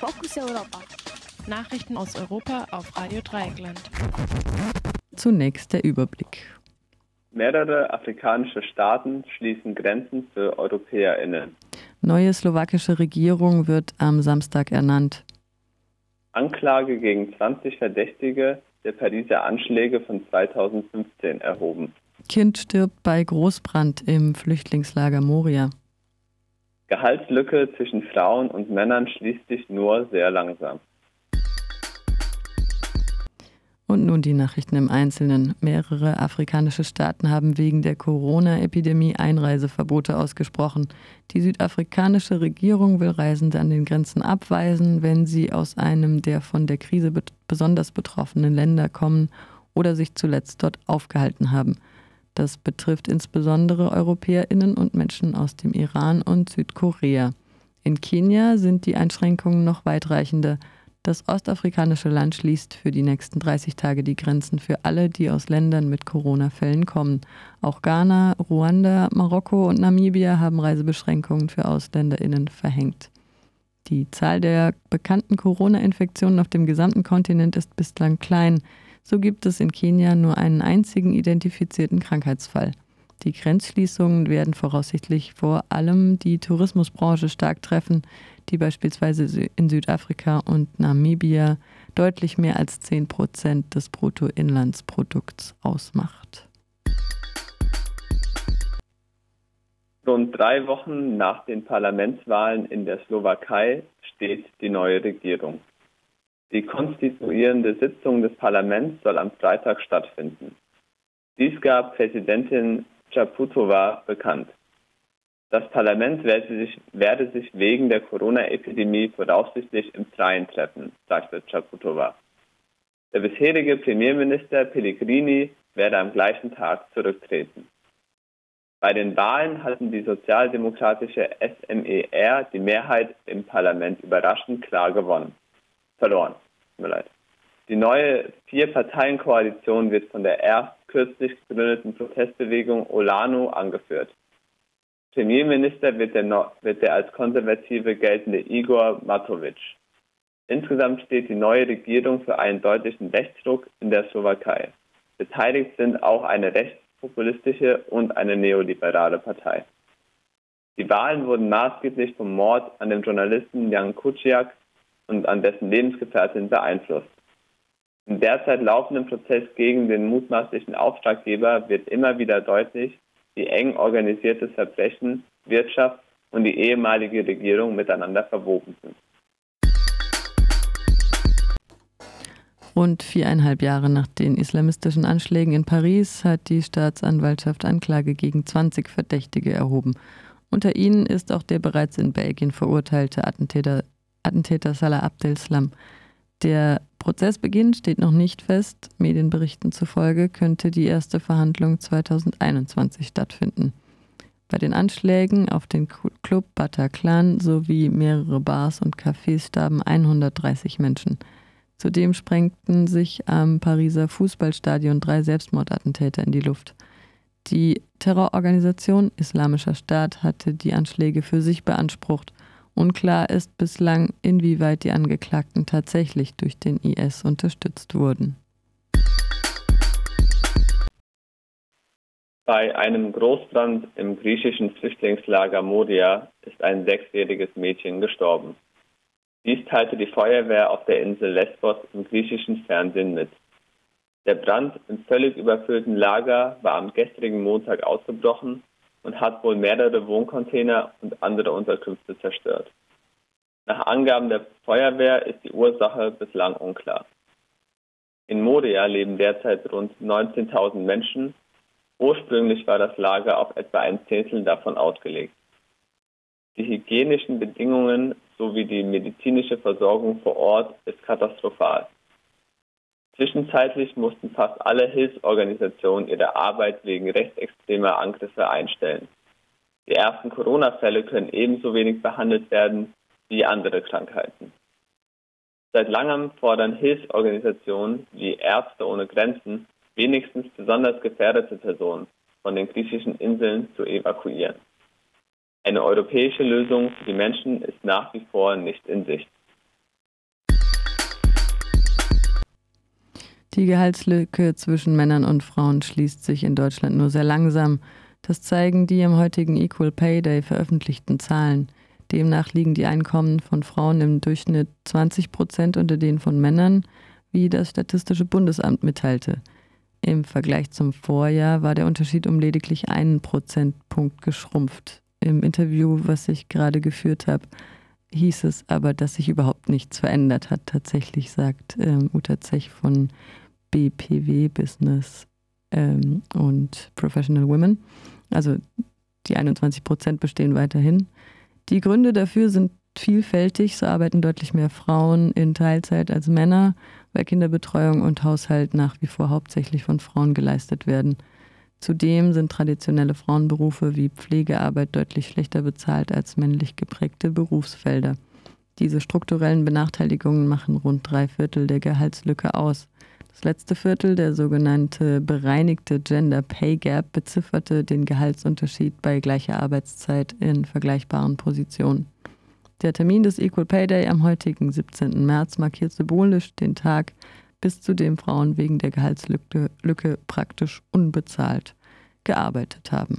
Fokus Europa. Nachrichten aus Europa auf Radio Dreieckland. Zunächst der Überblick. Mehrere afrikanische Staaten schließen Grenzen für EuropäerInnen. Neue slowakische Regierung wird am Samstag ernannt. Anklage gegen 20 Verdächtige der Pariser Anschläge von 2015 erhoben. Kind stirbt bei Großbrand im Flüchtlingslager Moria. Gehaltslücke zwischen Frauen und Männern schließt sich nur sehr langsam. Und nun die Nachrichten im Einzelnen. Mehrere afrikanische Staaten haben wegen der Corona-Epidemie Einreiseverbote ausgesprochen. Die südafrikanische Regierung will Reisende an den Grenzen abweisen, wenn sie aus einem der von der Krise be besonders betroffenen Länder kommen oder sich zuletzt dort aufgehalten haben. Das betrifft insbesondere Europäerinnen und Menschen aus dem Iran und Südkorea. In Kenia sind die Einschränkungen noch weitreichender. Das ostafrikanische Land schließt für die nächsten 30 Tage die Grenzen für alle, die aus Ländern mit Corona-Fällen kommen. Auch Ghana, Ruanda, Marokko und Namibia haben Reisebeschränkungen für Ausländerinnen verhängt. Die Zahl der bekannten Corona-Infektionen auf dem gesamten Kontinent ist bislang klein. So gibt es in Kenia nur einen einzigen identifizierten Krankheitsfall. Die Grenzschließungen werden voraussichtlich vor allem die Tourismusbranche stark treffen, die beispielsweise in Südafrika und Namibia deutlich mehr als 10 Prozent des Bruttoinlandsprodukts ausmacht. Rund drei Wochen nach den Parlamentswahlen in der Slowakei steht die neue Regierung. Die konstituierende Sitzung des Parlaments soll am Freitag stattfinden. Dies gab Präsidentin Chaputova bekannt. Das Parlament werde sich, werde sich wegen der Corona-Epidemie voraussichtlich im Freien treffen, sagte Chaputova. Der bisherige Premierminister Pellegrini werde am gleichen Tag zurücktreten. Bei den Wahlen hatten die sozialdemokratische SMER die Mehrheit im Parlament überraschend klar gewonnen. Verloren. Tut mir leid. Die neue Vier-Parteien-Koalition wird von der erst kürzlich gegründeten Protestbewegung Olano angeführt. Premierminister wird der, wird der als Konservative geltende Igor Matovic. Insgesamt steht die neue Regierung für einen deutlichen Rechtsruck in der Slowakei. Beteiligt sind auch eine rechtspopulistische und eine neoliberale Partei. Die Wahlen wurden maßgeblich vom Mord an dem Journalisten Jan Kuciak und an dessen Lebensgefährtin beeinflusst. Im derzeit laufenden Prozess gegen den mutmaßlichen Auftraggeber wird immer wieder deutlich, wie eng organisiertes Verbrechen, Wirtschaft und die ehemalige Regierung miteinander verwoben sind. Rund viereinhalb Jahre nach den islamistischen Anschlägen in Paris hat die Staatsanwaltschaft Anklage gegen 20 Verdächtige erhoben. Unter ihnen ist auch der bereits in Belgien verurteilte Attentäter, Attentäter Salah Abdeslam. Der Prozessbeginn steht noch nicht fest. Medienberichten zufolge könnte die erste Verhandlung 2021 stattfinden. Bei den Anschlägen auf den Club Bataclan sowie mehrere Bars und Cafés starben 130 Menschen. Zudem sprengten sich am Pariser Fußballstadion drei Selbstmordattentäter in die Luft. Die Terrororganisation Islamischer Staat hatte die Anschläge für sich beansprucht Unklar ist bislang, inwieweit die Angeklagten tatsächlich durch den IS unterstützt wurden. Bei einem Großbrand im griechischen Flüchtlingslager Moria ist ein sechsjähriges Mädchen gestorben. Dies teilte die Feuerwehr auf der Insel Lesbos im griechischen Fernsehen mit. Der Brand im völlig überfüllten Lager war am gestrigen Montag ausgebrochen und hat wohl mehrere Wohncontainer und andere Unterkünfte zerstört. Nach Angaben der Feuerwehr ist die Ursache bislang unklar. In Moria leben derzeit rund 19.000 Menschen. Ursprünglich war das Lager auf etwa ein Zehntel davon ausgelegt. Die hygienischen Bedingungen sowie die medizinische Versorgung vor Ort ist katastrophal. Zwischenzeitlich mussten fast alle Hilfsorganisationen ihre Arbeit wegen rechtsextremer Angriffe einstellen. Die ersten Corona-Fälle können ebenso wenig behandelt werden wie andere Krankheiten. Seit langem fordern Hilfsorganisationen wie Ärzte ohne Grenzen wenigstens besonders gefährdete Personen von den griechischen Inseln zu evakuieren. Eine europäische Lösung für die Menschen ist nach wie vor nicht in Sicht. Die Gehaltslücke zwischen Männern und Frauen schließt sich in Deutschland nur sehr langsam. Das zeigen die am heutigen Equal Pay Day veröffentlichten Zahlen. Demnach liegen die Einkommen von Frauen im Durchschnitt 20 Prozent unter denen von Männern, wie das Statistische Bundesamt mitteilte. Im Vergleich zum Vorjahr war der Unterschied um lediglich einen Prozentpunkt geschrumpft. Im Interview, was ich gerade geführt habe, hieß es aber, dass sich überhaupt nichts verändert hat. Tatsächlich sagt ähm, Uta Zech von BPW Business ähm, und Professional Women. Also die 21 Prozent bestehen weiterhin. Die Gründe dafür sind vielfältig. So arbeiten deutlich mehr Frauen in Teilzeit als Männer, weil Kinderbetreuung und Haushalt nach wie vor hauptsächlich von Frauen geleistet werden. Zudem sind traditionelle Frauenberufe wie Pflegearbeit deutlich schlechter bezahlt als männlich geprägte Berufsfelder. Diese strukturellen Benachteiligungen machen rund drei Viertel der Gehaltslücke aus. Das letzte Viertel, der sogenannte bereinigte Gender Pay Gap, bezifferte den Gehaltsunterschied bei gleicher Arbeitszeit in vergleichbaren Positionen. Der Termin des Equal Pay Day am heutigen 17. März markiert symbolisch den Tag, bis zu dem Frauen wegen der Gehaltslücke Lücke praktisch unbezahlt gearbeitet haben.